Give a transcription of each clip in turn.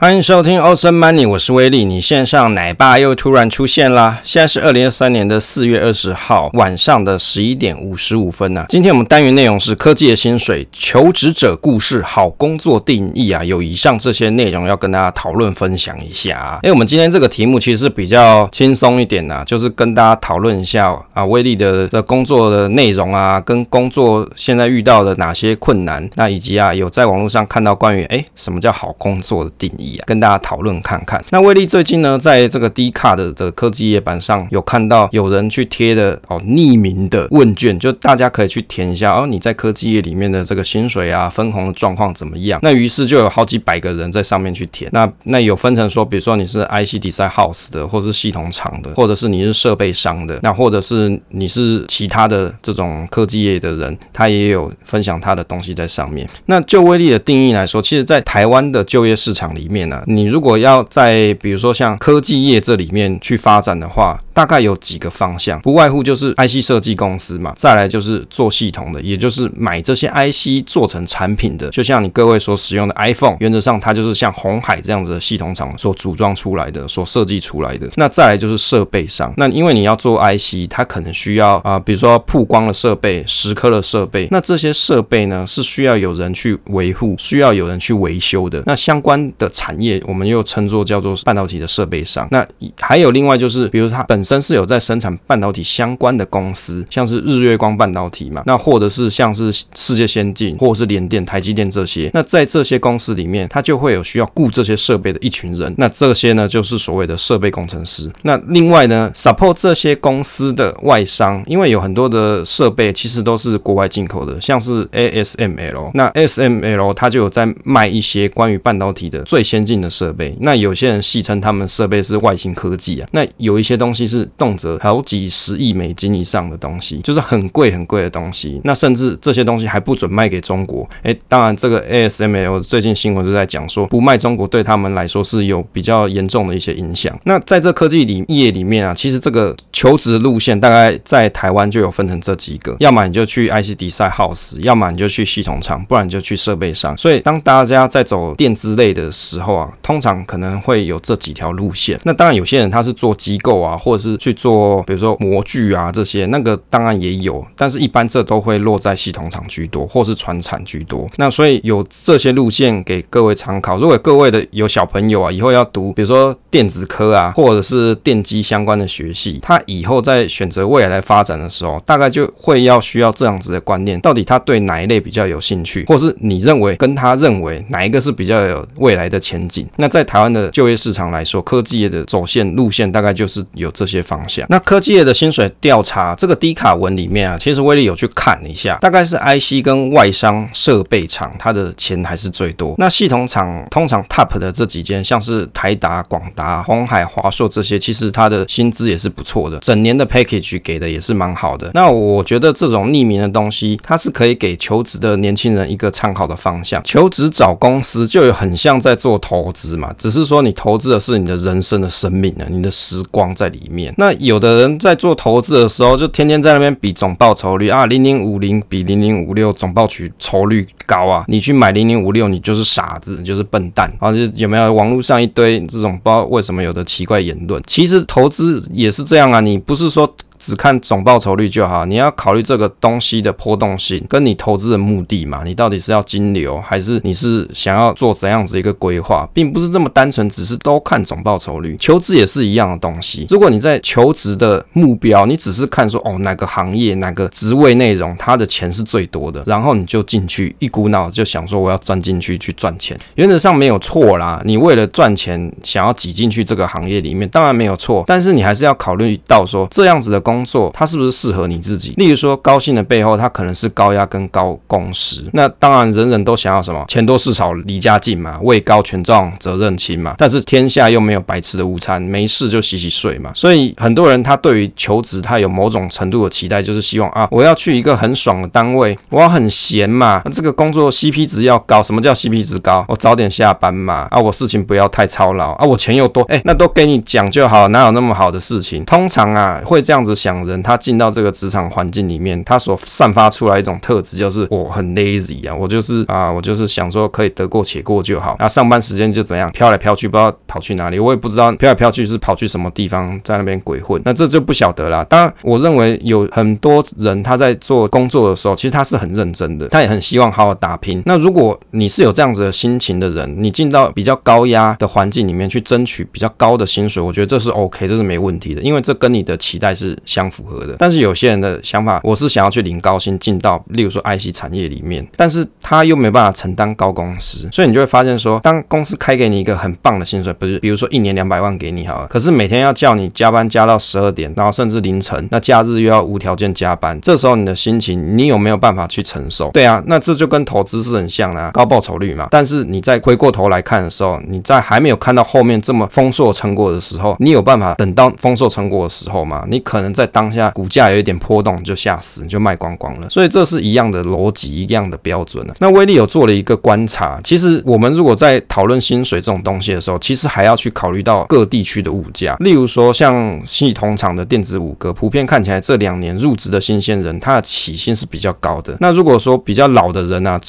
欢迎收听 Awesome Money，我是威利。你线上奶爸又突然出现啦！现在是二零二三年的四月二十号晚上的十一点五十五分呢、今天我们单元内容是科技的薪水、求职者故事、好工作定义啊，有以上这些内容要跟大家讨论分享一下啊。哎，我们今天这个题目其实是比较轻松一点的、就是跟大家讨论一下啊，威利的的工作的内容啊，跟工作现在遇到的哪些困难，那以及啊，有在网络上看到关于哎什么叫好工作的定义。跟大家讨论看看。那威利最近呢，在这个 D 卡的这个科技页版上有看到有人去贴的哦匿名的问卷，就大家可以去填一下哦，你在科技业里面的这个薪水啊分红的状况怎么样？那于是就有好几百个人在上面去填。那那有分成说，比如说你是 IC Design House 的，或者是系统厂的，或者是你是设备商的，那或者是你是其他的这种科技业的人，他也有分享他的东西在上面。那就威利的定义来说，其实在台湾的就业市场里面。你如果要在比如说像科技业这里面去发展的话，大概有几个方向，不外乎就是 IC 设计公司嘛，再来就是做系统的，也就是买这些 IC 做成产品的，就像你各位所使用的 iPhone，原则上它就是像红海这样子的系统厂所组装出来的，所设计出来的。那再来就是设备商，那因为你要做 IC，它可能需要啊、比如说曝光的设备、蚀刻的设备，那这些设备呢是需要有人去维护，需要有人去维修的。那相关的产产业我们又称作叫做半导体的设备商，那还有另外就是，比如它本身是有在生产半导体相关的公司，像是日月光半导体嘛，那或者是像是世界先进，或者是联电、台积电这些，那在这些公司里面，它就会有需要雇这些设备的一群人，那这些呢就是所谓的设备工程师。那另外呢，support 这些公司的外商，因为有很多的设备其实都是国外进口的，像是 ASML，那 ASML 它就有在卖一些关于半导体的最先。先进的设备，那有些人戏称他们设备是外星科技啊。那有一些东西是动辄好几十亿美金以上的东西，就是很贵很贵的东西。那甚至这些东西还不准卖给中国。诶，当然这个 ASML 最近新闻就在讲说，不卖中国对他们来说是有比较严重的一些影响。那在这科技里业里面啊，其实这个求职路线大概在台湾就有分成这几个，要么你就去 IC Design House，要么你就去系统厂，不然你就去设备商。所以当大家在走电子类的时候，后啊，通常可能会有这几条路线。那当然，有些人他是做机构啊，或者是去做，比如说模具啊这些，那个当然也有。但是，一般这都会落在系统厂居多，或是传产居多。那所以有这些路线给各位参考。如果各位的有小朋友啊，以后要读，比如说电子科啊，或者是电机相关的学系，他以后在选择未来来发展的时候，大概就会要需要这样子的观念：到底他对哪一类比较有兴趣，或是你认为跟他认为哪一个是比较有未来的前前景。那在台湾的就业市场来说，科技业的走线路线大概就是有这些方向。那科技业的薪水调查这个低卡文里面啊，其实威利有去看一下，大概是 IC 跟外商设备厂，它的钱还是最多。那系统厂通常 Top 的这几间，像是台达、广达、鸿海、华硕这些，其实它的薪资也是不错的，整年的 package 给的也是蛮好的。那我觉得这种匿名的东西，它是可以给求职的年轻人一个参考的方向。求职找公司就有很像在做。投资嘛，只是说你投资的是你的人生的生命啊，你的时光在里面。那有的人在做投资的时候，就天天在那边比总报酬率啊，零零五零比零零五六总报取酬率高啊，你去买零零五六，你就是傻子，你就是笨蛋。然后就有没有网络上一堆这种不知道为什么有的奇怪言论？其实投资也是这样啊，你不是说。只看总报酬率就好，你要考虑这个东西的波动性，跟你投资的目的嘛。你到底是要金流，还是你是想要做怎样子一个规划，并不是这么单纯，只是都看总报酬率。求职也是一样的东西。如果你在求职的目标，你只是看说哦哪个行业哪个职位内容它的钱是最多的，然后你就进去，一股脑就想说我要钻进去去赚钱，原则上没有错啦。你为了赚钱想要挤进去这个行业里面，当然没有错，但是你还是要考虑到说这样子的。工作它是不是适合你自己？例如说，高薪的背后，它可能是高压跟高工时。那当然，人人都想要什么？钱多事少离家近嘛，位高权重责任轻嘛。但是天下又没有白吃的午餐，没事就洗洗睡嘛。所以很多人他对于求职，他有某种程度的期待，就是希望啊，我要去一个很爽的单位，我要很闲嘛。这个工作 CP 值要高，什么叫 CP 值高？我早点下班嘛。啊，我事情不要太操劳啊，我钱又多，哎，那都给你讲就好，哪有那么好的事情？通常啊，会这样子。想人他进到这个职场环境里面，他所散发出来一种特质就是我很 lazy 啊，我就是啊，我就是想说可以得过且过就好。那上班时间就怎样飘来飘去，不知道跑去哪里，我也不知道飘来飘去是跑去什么地方，在那边鬼混。那这就不晓得啦。当然，我认为有很多人他在做工作的时候，其实他是很认真的，他也很希望好好打拼。那如果你是有这样子的心情的人，你进到比较高压的环境里面去争取比较高的薪水，我觉得这是 OK，这是没问题的，因为这跟你的期待是相符合的。但是有些人的想法，我是想要去领高薪，进到例如说 IC 产业里面，但是他又没办法承担高工资，所以你就会发现说，当公司开给你一个很棒的薪水，不是比如说一年两百万给你好了，可是每天要叫你加班加到十二点，然后甚至凌晨，那假日又要无条件加班，这时候你的心情，你有没有办法去承受？对啊，那这就跟投资是很像的啊，高报酬率嘛。但是你再回过头来看的时候，你在还没有看到后面这么丰硕成果的时候，你有办法等到丰硕成果的时候吗？你可能在当下股价有一点波动，就吓死，你就卖光光了。所以这是一样的逻辑，一样的标准了。那威力有做了一个观察，其实我们如果在讨论薪水这种东西的时候，其实还要去考虑到各地区的物价。例如说，像系统厂的电子五哥，普遍看起来这两年入职的新鲜人，他的起薪是比较高的。那如果说比较老的人啊，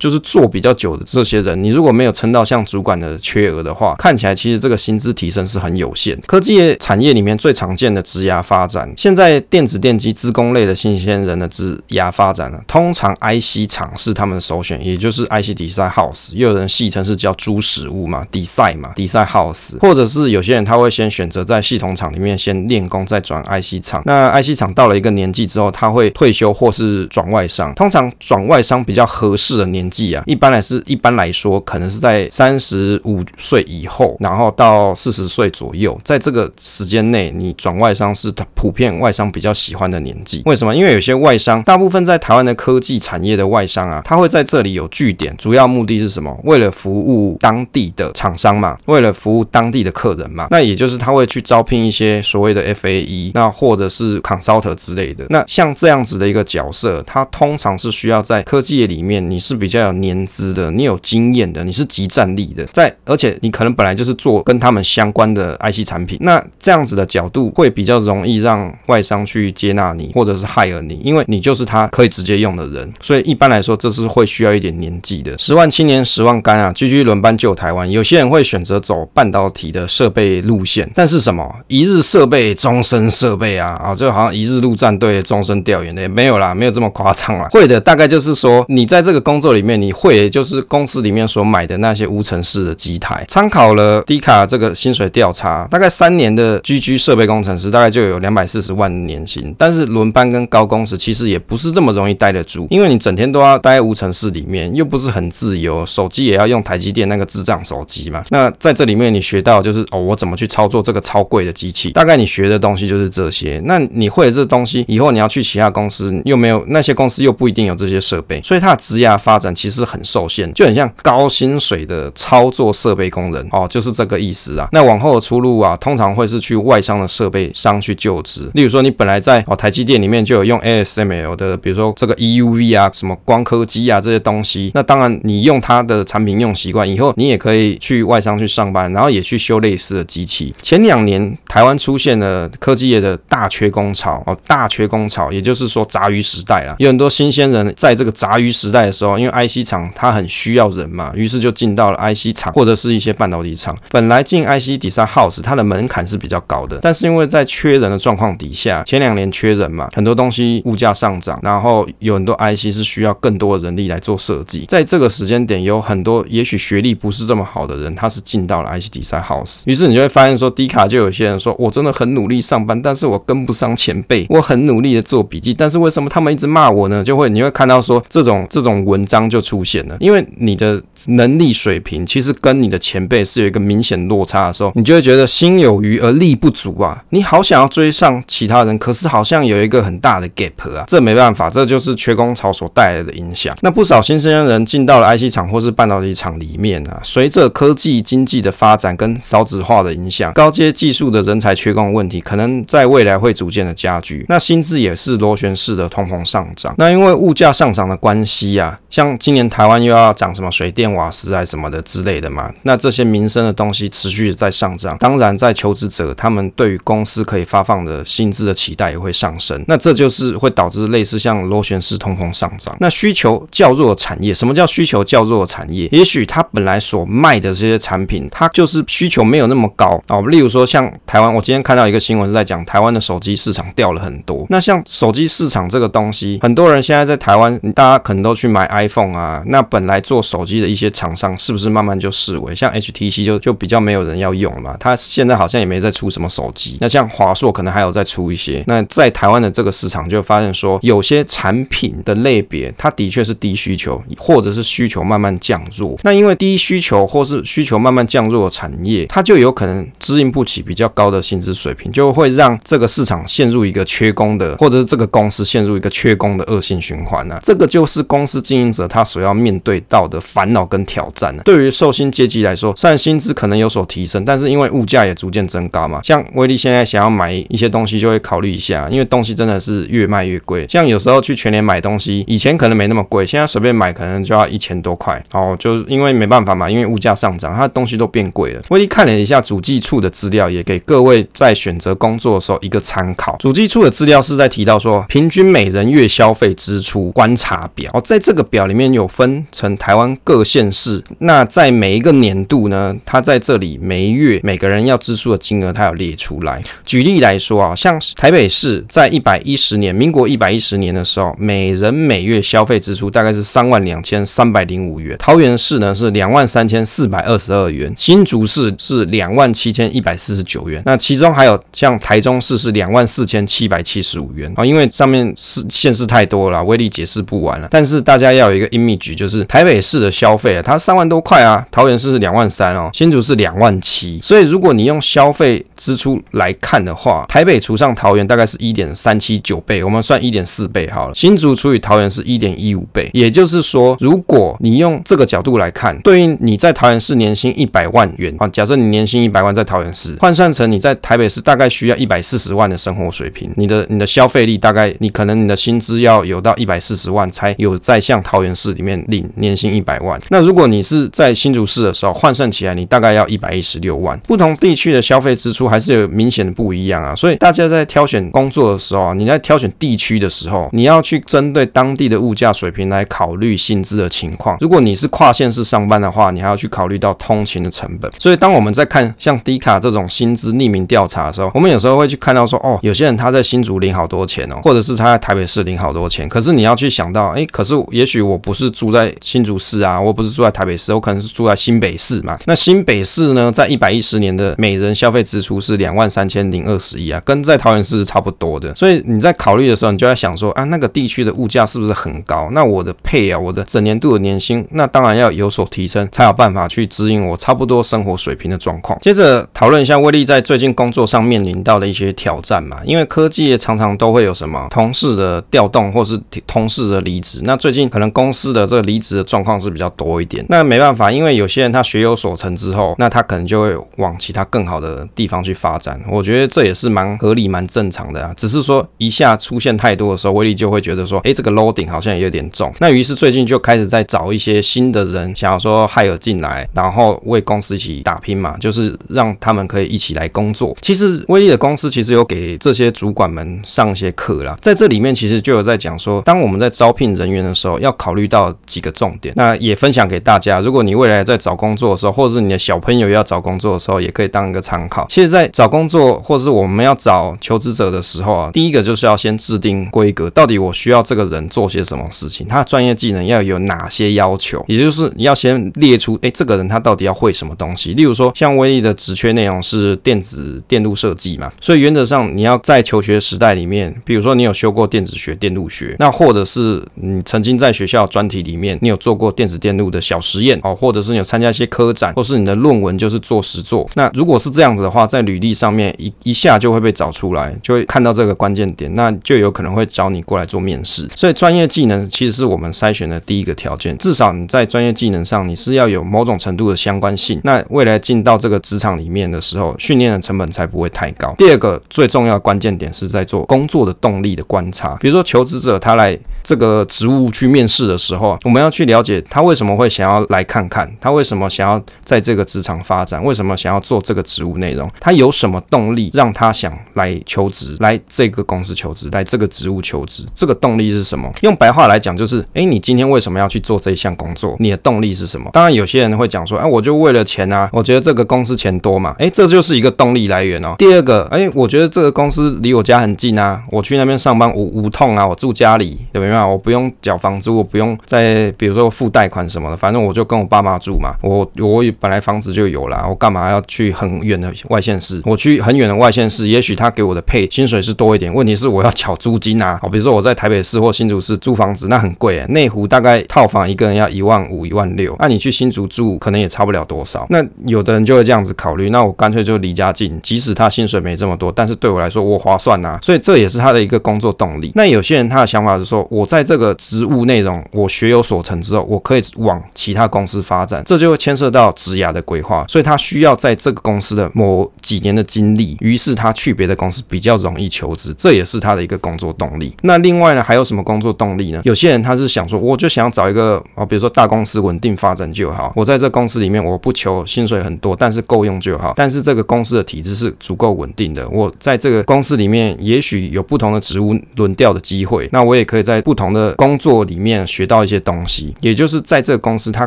就是做比较久的这些人，你如果没有撑到像主管的缺额的话，看起来其实这个薪资提升是很有限。科技业产业里面最常见的职涯发展，现在电子电机、资工类的新鲜人的职涯发展呢，通常 IC 厂是他们的首选，也就是 IC Design House，又有人戏称是叫猪屎物嘛，Design 嘛，Design House，或者是有些人他会先选择在系统厂里面先练功，再转 IC 厂。那 IC 厂到了一个年纪之后，他会退休或是转外商，通常转外商比较合适的年纪啊，一般来是，一般来说，可能是在三十五岁以后，然后到四十岁左右，在这个时间内，你转外商是普遍外商比较喜欢的年纪。为什么？因为有些外商，大部分在台湾的科技产业的外商啊，他会在这里有据点，主要目的是什么？为了服务当地的厂商嘛，为了服务当地的客人嘛。那也就是他会去招聘一些所谓的 FAE，那或者是 consult 之类的。那像这样子的一个角色，他通常是需要在科技业里面，你是比较有年。资的，你有经验的，你是即战力的，在而且你可能本来就是做跟他们相关的 IC 产品，那这样子的角度会比较容易让外商去接纳你，或者是 hire 你，因为你就是他可以直接用的人，所以一般来说这是会需要一点年纪的。十万青年十万干啊，GG 轮班救台湾。有些人会选择走半导体的设备路线，但是什么一日设备终身设备啊啊，就好像一日陆战队终身调研的也没有啦，没有这么夸张啦。会的大概就是说你在这个工作里面你会。也就是公司里面所买的那些无尘室的机台，参考了迪卡这个薪水调查，大概三年的 GG 设备工程师大概就有两百四十万年薪。但是轮班跟高工时其实也不是这么容易待得住，因为你整天都要待在无尘室里面，又不是很自由，手机也要用台积电那个智障手机嘛。那在这里面你学到就是哦，我怎么去操作这个超贵的机器？大概你学的东西就是这些。那你会这东西以后，你要去其他公司又没有那些公司又不一定有这些设备，所以它的职业发展其实很。受限就很像高薪水的操作设备工人哦，就是这个意思啊。那往后的出路啊，通常会是去外商的设备商去就职。例如说，你本来在哦台积电里面就有用 ASML 的，比如说这个 EUV 啊，什么光刻机啊这些东西。那当然，你用它的产品用习惯以后，你也可以去外商去上班，然后也去修类似的机器。前两年台湾出现了科技业的大缺工潮哦，大缺工潮，也就是说杂鱼时代了。有很多新鲜人在这个杂鱼时代的时候，因为 I IC 厂。它很需要人嘛，于是就进到了 IC 厂或者是一些半导体厂。本来进 IC Design House，它的门槛是比较高的，但是因为在缺人的状况底下，前两年缺人嘛，很多东西物价上涨，然后有很多 IC 是需要更多的人力来做设计。在这个时间点，有很多也许学历不是这么好的人，他是进到了 IC Design House。于是你就会发现说，迪卡就有些人说，我真的很努力上班，但是我跟不上前辈，我很努力的做笔记，但是为什么他们一直骂我呢？就会你会看到说，这种这种文章就出现了。因为你的能力水平其实跟你的前辈是有一个明显落差的时候，你就会觉得心有余而力不足啊！你好想要追上其他人，可是好像有一个很大的 gap 啊！这没办法，这就是缺工潮所带来的影响。那不少新生人进到了 IC 厂或是半导体厂里面啊，随着科技经济的发展跟少子化的影响，高阶技术的人才缺工问题可能在未来会逐渐的加剧。那薪资也是螺旋式的通膨上涨。那因为物价上涨的关系啊，像今年台湾。又要涨什么水电瓦斯啊什么的之类的嘛。那这些民生的东西持续在上涨，当然在求职者他们对于公司可以发放的薪资的期待也会上升。那这就是会导致类似像螺旋式通膨上涨。那需求较弱的产业，什么叫需求较弱的产业？也许它本来所卖的这些产品，它就是需求没有那么高哦。例如说像台湾，我今天看到一个新闻是在讲台湾的手机市场掉了很多。那像手机市场这个东西，很多人现在在台湾，大家可能都去买 iPhone 啊。那本来做手机的一些厂商，是不是慢慢就式微？像 HTC 就就比较没有人要用了嘛。它现在好像也没再出什么手机。那像华硕可能还有在出一些。那在台湾的这个市场，就发现说有些产品的类别，它的确是低需求，或者是需求慢慢降弱。那因为低需求或是需求慢慢降弱的产业，它就有可能支应不起比较高的薪资水平，就会让这个市场陷入一个缺工的，或者是这个公司陷入一个缺工的恶性循环呢、这个就是公司经营者他所要面对到的烦恼跟挑战呢、对于受薪阶级来说，虽然薪资可能有所提升，但是因为物价也逐渐增高嘛。像威力现在想要买一些东西，就会考虑一下，因为东西真的是越卖越贵。像有时候去全联买东西，以前可能没那么贵，现在随便买可能就要一千多块。哦，就是因为没办法嘛，因为物价上涨，它东西都变贵了。威力看了一下主计处的资料，也给各位在选择工作的时候一个参考。主计处的资料是在提到说，平均每人月消费支出观察表。哦，在这个表里面有分成台湾各县县市，那在每一个年度呢，它在这里每月每个人要支出的金额，它有列出来。举例来说啊，像台北市在一百一十年，民国一百一十年的时候，每人每月消费支出大概是三万两千三百零五元。桃园市呢是两万三千四百二十二元，新竹市是两万七千一百四十九元。那其中还有像台中市是两万四千七百七十五元啊，因为上面是县市太多了，威力解释不完了。但是大家要有一个 image，就是台北市的消费啊，它三万多块啊，桃园市是两万三哦，新竹是两万七。所以如果你用消费支出来看的话，台北除上桃园大概是一点三七九倍，我们算一点四倍好了。新竹除以桃园是一点一五倍，也就是说，如果你用这个角度来看，对应你在桃园市年薪一百万元啊，假设你年薪一百万在桃园市，换算成你在台北市大概需要一百四十万的生活水平，你的你的消费力大概你可能你的薪资要有到一百四十万才有在像桃园市里面领年薪一百万。那如果你是在新竹市的时候，换算起来你大概要一百一十六万。不同地区的消费支出还是有明显的不一样啊，所以大家在挑选工作的时候啊，你在挑选地区的时候，你要去针对当地的物价水平来考虑薪资的情况。如果你是跨县市上班的话，你还要去考虑到通勤的成本。所以当我们在看像低卡这种薪资匿名调查的时候，我们有时候会去看到说，哦，有些人他在新竹领好多钱哦，或者是他在台北市领好多钱。可是你要去想到，哎，可是也许我不是住在新竹市啊，我不是住在台北市，我可能是住在新北市嘛。那新北市呢，在一百一十年的每人消费支出是两万三千零二十一啊，跟在桃园市是差不多的。所以你在考虑的时候，你就在想说，啊，那个地区的物价是不是很高？那我的配啊，我的整年度的年薪，那当然要有所提升，才有办法去指引我差不多生活水平的状况。接着讨论一下威力在最近工作上面临到的一些挑战嘛，因为科技业常常都会有什么同事的调动，或是同事的离职。那最近可能公司的这个离职的状况是比较多一点。那没办法，因为有些人他学有所成之后，那他可能就会往其他更好的地方去发展。我觉得这也是蛮合理、蛮正常的啊。只是说一下出现太多的时候，威力就会觉得说，哎，这个 loading 好像也有点重。那于是最近就开始在找一些新的人，想要说 hire 进来，然后为公司一起打拼嘛，就是让他们可以一起来工作。其实威力的公司其实有给这些主管们上一些课啦，在这里面其实就有在讲说，当我们在招聘人员的时候，要考虑到几个重点。那也分享讲给大家，如果你未来在找工作的时候，或者是你的小朋友要找工作的时候，也可以当一个参考。其实，在找工作或者是我们要找求职者的时候啊，第一个就是要先制定规格，到底我需要这个人做些什么事情，他的专业技能要有哪些要求，也就是你要先列出，哎，这个人他到底要会什么东西。例如说，像威力的职缺内容是电子电路设计嘛，所以原则上你要在求学时代里面，比如说你有修过电子学、电路学，那或者是你曾经在学校专题里面你有做过电子电路的小实验哦，或者是你有参加一些科展，或是你的论文就是做实作。那如果是这样子的话，在履历上面一一下就会被找出来，就会看到这个关键点，那就有可能会找你过来做面试。所以专业技能其实是我们筛选的第一个条件，至少你在专业技能上你是要有某种程度的相关性。那未来进到这个职场里面的时候，训练的成本才不会太高。第二个最重要关键点是在做工作的动力的观察，比如说求职者他来这个职务去面试的时候，我们要去了解他为什么会想要来看看，他为什么想要在这个职场发展，为什么想要做这个职务内容，他有什么动力让他想来求职，来这个公司求职，来这个职务求职，这个动力是什么？用白话来讲就是，诶，你今天为什么要去做这一项工作？你的动力是什么？当然，有些人会讲说，哎，我就为了钱啊，我觉得这个公司钱多嘛，诶，这就是一个动力来源哦。第二个，诶，我觉得这个公司离我家很近啊，我去那边上班无无痛啊，我住家里，对不对？我不用缴房租，我不用再比如说付贷款什么的，反正我就跟我爸妈住嘛。我我本来房子就有了，我干嘛要去很远的外县市？我去很远的外县市，也许他给我的配薪水是多一点，问题是我要缴租金啊。好，比如说我在台北市或新竹市租房子，那很贵诶，内湖大概套房一个人要一万五、一万六，那你去新竹住可能也差不了多少。那有的人就会这样子考虑，那我干脆就离家近，即使他薪水没这么多，但是对我来说我划算啊。所以这也是他的一个工作动力。那有些人他的想法是说，我我在这个职务内容我学有所成之后，我可以往其他公司发展，这就会牵涉到职涯的规划，所以他需要在这个公司的某几年的经历，于是他去别的公司比较容易求职，这也是他的一个工作动力。那另外呢，还有什么工作动力呢？有些人他是想说，我就想要找一个啊，比如说大公司稳定发展就好，我在这公司里面我不求薪水很多，但是够用就好，但是这个公司的体制是足够稳定的，我在这个公司里面也许有不同的职务轮调的机会，那我也可以在不同的工作里面学到一些东西，也就是在这个公司它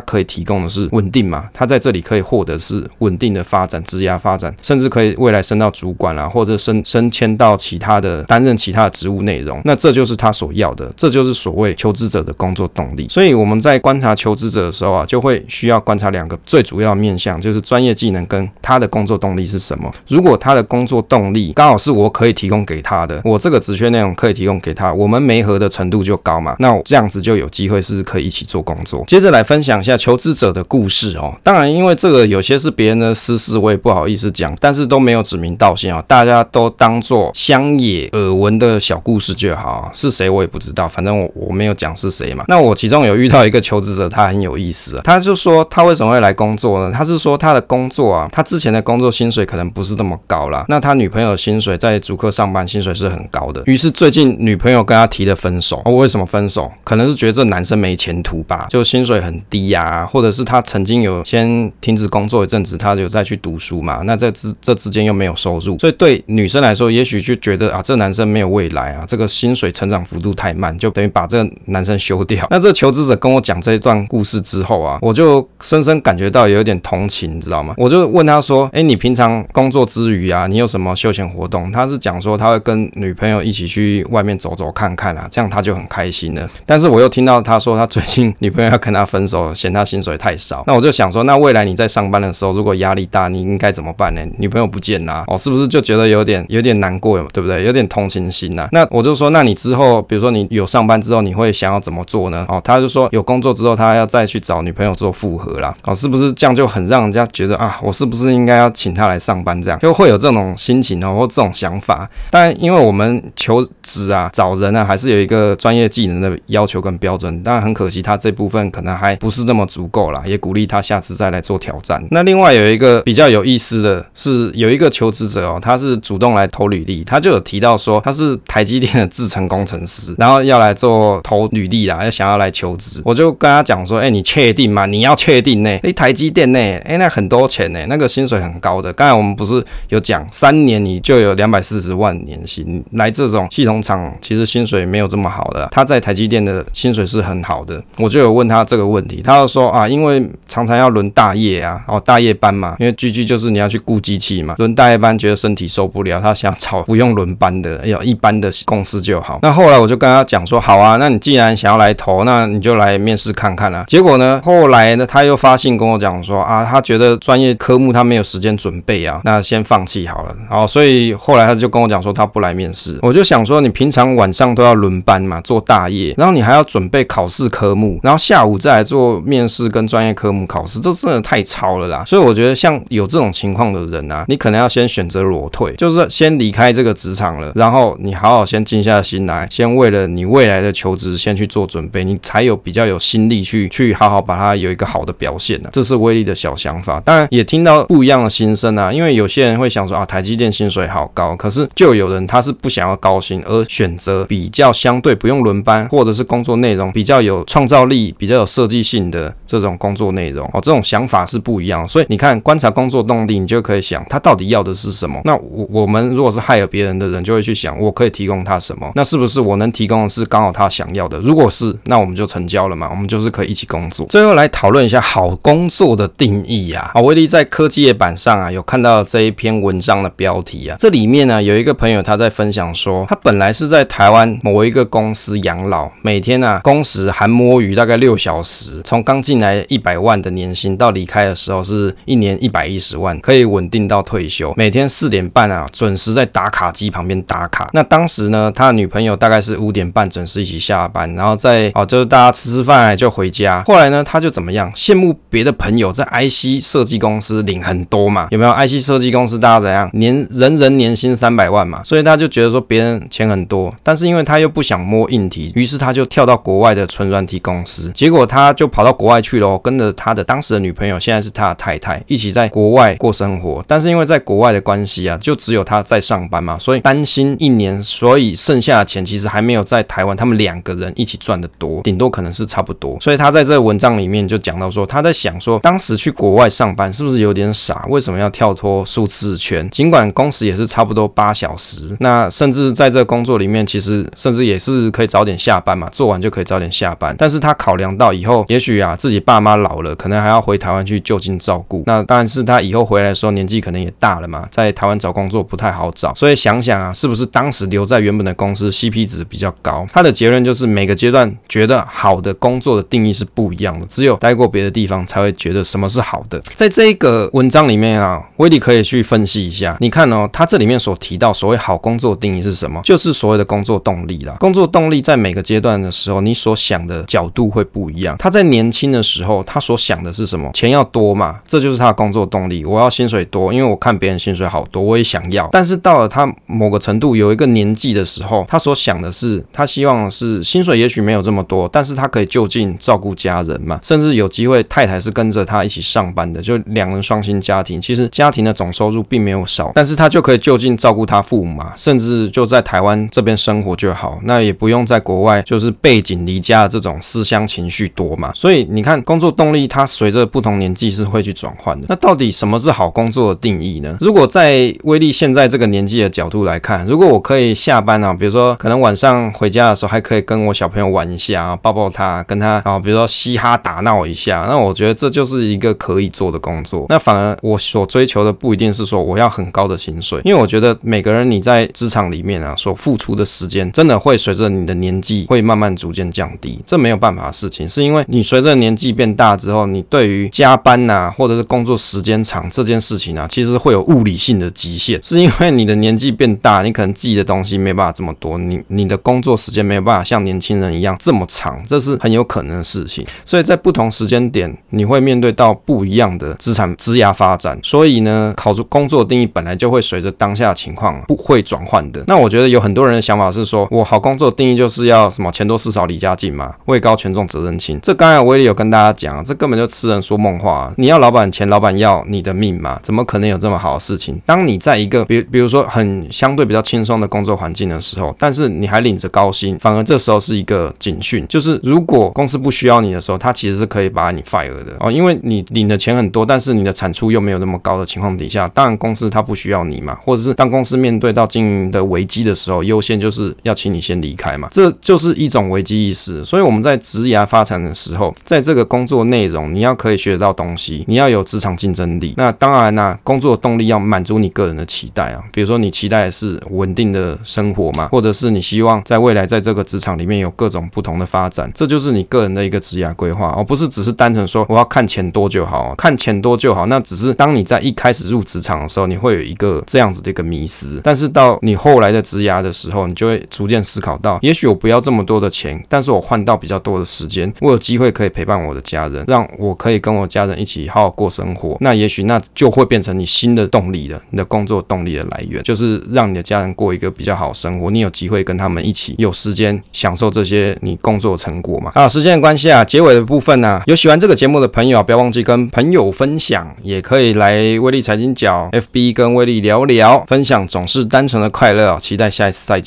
可以提供的是稳定嘛，他在这里可以获得是稳定的发展、职涯发展，甚至可以未来升到主管啊，或者升升迁到其他的担任其他的职务内容，那这就是他所要的，这就是所谓求职者的工作动力。所以我们在观察求职者的时候啊，就会需要观察两个最主要面向，就是专业技能跟他的工作动力是什么。如果他的工作动力刚好是我可以提供给他的，我这个职缺内容可以提供给他，我们媒合的程度就高嘛，那这样子就有机会是可以一起做工作。接着来分享一下求职者的故事哦。当然，因为这个有些是别人的私事，我也不好意思讲，但是都没有指名道姓哦，大家都当做乡野耳闻的小故事就好。是谁我也不知道，反正我我没有讲是谁嘛。那我其中有遇到一个求职者，他很有意思啊，他就说他为什么会来工作呢？他是说他的工作啊，他之前的工作薪水可能不是那么高啦。那他女朋友薪水在竹科上班，薪水是很高的。于是最近女朋友跟他提了分手。哦，为什么分手？可能是觉得这男生没前途吧，就薪水很低呀，或者是他曾经有先停止工作一阵子，他有再去读书嘛？那这之这之间又没有收入，所以对女生来说，也许就觉得啊，这男生没有未来啊，这个薪水成长幅度太慢，就等于把这个男生休掉。那这求职者跟我讲这一段故事之后啊，我就深深感觉到有点同情，你知道吗？我就问他说：“哎，你平常工作之余啊，你有什么休闲活动？”他是讲说他会跟女朋友一起去外面走走看看啊，这样他就很开心了。但是我又听到他说他最近女朋友要跟他分手，嫌他薪水太少。那我就想说，那未来你在上班的时候，如果压力大，你应该怎么办呢？女朋友不见啦，哦，是不是就觉得有点有点难过，对不对？有点同情心呐。那我就说，那你之后，比如说你有上班之后，你会想要怎么做呢？哦，他就说有工作之后，他要再去找女朋友做复合啦。哦，是不是这样就很让人家觉得啊，我是不是应该要请他来上班？这样就会有这种心情哦，或这种想法。但因为我们求职啊，找人啊，还是有一个专业技能的要求跟标准。当然很可惜，他这部分可能还不是这么足够啦，也鼓励他下次再来做挑战。那另外有一个比较有意思的是，有一个求职者哦，他是主动来投履历，他就有提到说他是台积电的制程工程师，然后要来做投履历啦，要想要来求职。我就跟他讲说，哎，你确定吗？你要确定呢？哎，台积电呢？哎，那很多钱呢，那个薪水很高的。刚才我们不是有讲，三年你就有两百四十万年薪，来这种系统厂其实薪水没有这么好的。他在台积电的薪水是很好的，我就有问他这个问题，他就说啊，因为常常要轮大夜啊，哦，大夜班嘛，因为 GG 就是你要去雇机器嘛，轮大夜班觉得身体受不了，他想找不用轮班的，要一般的公司就好。那后来我就跟他讲说，好啊，那你既然想要来投，那你就来面试看看啊。结果呢，后来呢，他又发信跟我讲说啊，他觉得专业科目他没有时间准备啊，那先放弃好了。然后所以后来他就跟我讲说他不来面试。我就想说，你平常晚上都要轮班嘛，做做大业，然后你还要准备考试科目，然后下午再来做面试跟专业科目考试，这真的太超了啦。所以我觉得像有这种情况的人啊，你可能要先选择裸退，就是先离开这个职场了，然后你好好先静下心来，先为了你未来的求职先去做准备，你才有比较有心力去去好好把它有一个好的表现呢。这是威力的小想法，当然也听到不一样的心声啊，因为有些人会想说啊，台积电薪水好高，可是就有人他是不想要高薪而选择比较相对不用轮班，或者是工作内容比较有创造力、比较有设计性的这种工作内容哦，这种想法是不一样。所以你看，观察工作动力，你就可以想他到底要的是什么。那我我们如果是害了别人的人，就会去想我可以提供他什么？那是不是我能提供的是刚好他想要的？如果是，那我们就成交了嘛，我们就是可以一起工作。最后来讨论一下好工作的定义啊。啊，威力在科技业版上啊有看到这一篇文章的标题啊，这里面呢有一个朋友他在分享说，他本来是在台湾某一个公司养老，每天啊工时含摸鱼大概六小时，从刚进来一百万的年薪到离开的时候是一年一百一十万，可以稳定到退休，每天四点半啊准时在打卡机旁边打卡。那当时呢，他的女朋友大概是五点半准时一起下班，然后再哦就是大家吃吃饭就回家。后来呢，他就怎么样羡慕别的朋友在 IC 设计公司领很多嘛？有没有 IC 设计公司大家怎样年人人年薪三百万嘛？所以他就觉得说别人钱很多，但是因为他又不想摸硬题，于是他就跳到国外的纯软体公司，结果他就跑到国外去了，跟着他的当时的女朋友，现在是他的太太，一起在国外过生活。但是因为在国外的关系啊，就只有他在上班嘛，所以担心一年，所以剩下的钱其实还没有在台湾他们两个人一起赚的多，顶多可能是差不多。所以他在这个文章里面就讲到说，他在想说，当时去国外上班是不是有点傻？为什么要跳脱数字圈？尽管工时也是差不多八小时，那甚至在这工作里面，其实甚至也是可以早点下班嘛，做完就可以早点下班。但是他考量到以后，也许啊自己爸妈老了，可能还要回台湾去就近照顾。那当然是他以后回来的时候年纪可能也大了嘛，在台湾找工作不太好找。所以想想啊，是不是当时留在原本的公司 CP 值比较高？他的结论就是每个阶段觉得好的工作的定义是不一样的，只有待过别的地方才会觉得什么是好的。在这一个文章里面啊，威利可以去分析一下。你看哦，他这里面所提到所谓好工作定义是什么？就是所谓的工作动力啦。工作动力在每个阶段的时候，你所想的角度会不一样。他在年轻的时候，他所想的是什么？钱要多嘛，这就是他的工作动力。我要薪水多，因为我看别人薪水好多，我也想要。但是到了他某个程度有一个年纪的时候，他所想的是，他希望是薪水也许没有这么多，但是他可以就近照顾家人嘛，甚至有机会太太是跟着他一起上班的，就两人双薪家庭。其实家庭的总收入并没有少，但是他就可以就近照顾他父母嘛，甚至就在台湾这边生活就好，那也不用在在国外就是背井离家的这种思乡情绪多嘛。所以你看，工作动力它随着不同年纪是会去转换的。那到底什么是好工作的定义呢？如果在威力现在这个年纪的角度来看，如果我可以下班啊，比如说可能晚上回家的时候还可以跟我小朋友玩一下啊，抱抱他，跟他啊，比如说嘻哈打闹一下，那我觉得这就是一个可以做的工作。那反而我所追求的不一定是说我要很高的薪水，因为我觉得每个人你在职场里面啊所付出的时间，真的会随着你的年纪会慢慢逐渐降低，这没有办法的事情，是因为你随着年纪变大之后，你对于加班呐、啊，或者是工作时间长这件事情啊，其实会有物理性的极限，是因为你的年纪变大，你可能记的东西没办法这么多，你你的工作时间没有办法像年轻人一样这么长，这是很有可能的事情。所以在不同时间点，你会面对到不一样的资产质押发展。所以呢，考出工作的定义本来就会随着当下的情况不会转换的。那我觉得有很多人的想法是说，我好工作定义就是是要什么钱多事少离家近嘛，位高权重责任轻。这刚才威力有跟大家讲，这根本就痴人说梦话。你要老板钱，老板要你的命嘛？怎么可能有这么好的事情？当你在一个比比如说很相对比较轻松的工作环境的时候，但是你还领着高薪，反而这时候是一个警讯，就是如果公司不需要你的时候，他其实是可以把你 fire 的哦，因为你领的钱很多，但是你的产出又没有那么高的情况底下，当然公司他不需要你嘛，或者是当公司面对到经营的危机的时候，优先就是要请你先离开嘛，这就是一种危机意识。所以我们在职涯发展的时候，在这个工作内容，你要可以学得到东西，你要有职场竞争力。那当然啦，工作动力要满足你个人的期待啊，比如说你期待的是稳定的生活嘛，或者是你希望在未来在这个职场里面有各种不同的发展，这就是你个人的一个职涯规划，而不是只是单纯说我要看钱多就好，看钱多就好，那只是当你在一开始入职场的时候，你会有一个这样子的一个迷思，但是到你后来的职涯的时候，你就会逐渐思考到，也许我不要这么多的钱，但是我换到比较多的时间，我有机会可以陪伴我的家人，让我可以跟我家人一起好好过生活，那也许那就会变成你新的动力了，你的工作动力的来源，就是让你的家人过一个比较好生活，你有机会跟他们一起有时间享受这些你工作成果嘛？啊，时间的关系啊，结尾的部分呢、有喜欢这个节目的朋友啊，不要忘记跟朋友分享，也可以来威力财经角 FB 跟威力聊聊，分享总是单纯的快乐啊，期待下一次再见。